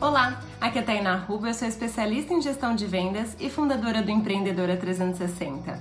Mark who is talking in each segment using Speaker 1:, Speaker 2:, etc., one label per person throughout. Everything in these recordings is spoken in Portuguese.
Speaker 1: Olá, aqui é a Tainá Ruba, eu sou especialista em gestão de vendas e fundadora do Empreendedora 360.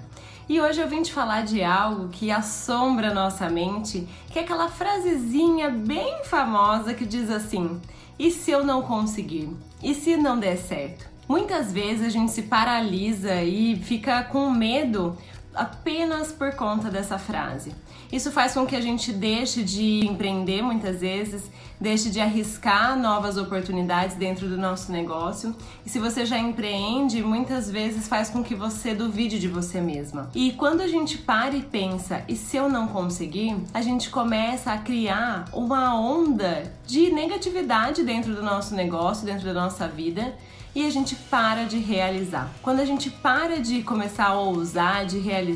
Speaker 1: E hoje eu vim te falar de algo que assombra nossa mente, que é aquela frasezinha bem famosa que diz assim: e se eu não conseguir? E se não der certo? Muitas vezes a gente se paralisa e fica com medo apenas por conta dessa frase. Isso faz com que a gente deixe de empreender muitas vezes, deixe de arriscar novas oportunidades dentro do nosso negócio. E se você já empreende, muitas vezes faz com que você duvide de você mesma. E quando a gente para e pensa, e se eu não conseguir, a gente começa a criar uma onda de negatividade dentro do nosso negócio, dentro da nossa vida e a gente para de realizar. Quando a gente para de começar a ousar, de realizar,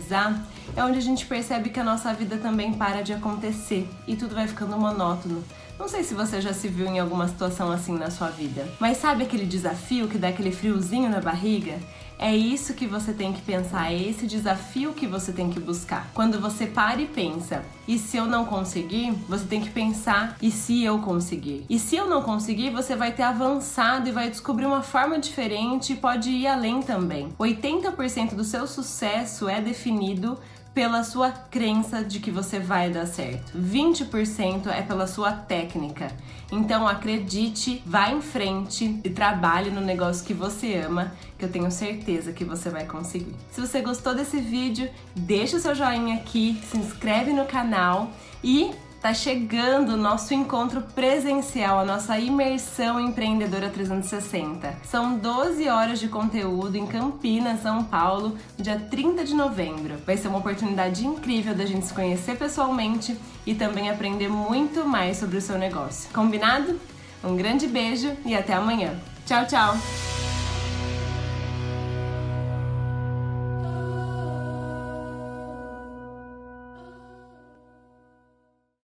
Speaker 1: é onde a gente percebe que a nossa vida também para de acontecer e tudo vai ficando monótono. Não sei se você já se viu em alguma situação assim na sua vida, mas sabe aquele desafio que dá aquele friozinho na barriga? É isso que você tem que pensar, é esse desafio que você tem que buscar. Quando você para e pensa, e se eu não conseguir, você tem que pensar, e se eu conseguir? E se eu não conseguir, você vai ter avançado e vai descobrir uma forma diferente e pode ir além também. 80% do seu sucesso é definido pela sua crença de que você vai dar certo. 20% é pela sua técnica. Então acredite, vá em frente e trabalhe no negócio que você ama, que eu tenho certeza que você vai conseguir. Se você gostou desse vídeo, deixa o seu joinha aqui, se inscreve no canal e Tá chegando o nosso encontro presencial, a nossa imersão empreendedora 360. São 12 horas de conteúdo em Campinas, São Paulo, dia 30 de novembro. Vai ser uma oportunidade incrível da gente se conhecer pessoalmente e também aprender muito mais sobre o seu negócio. Combinado? Um grande beijo e até amanhã. Tchau, tchau!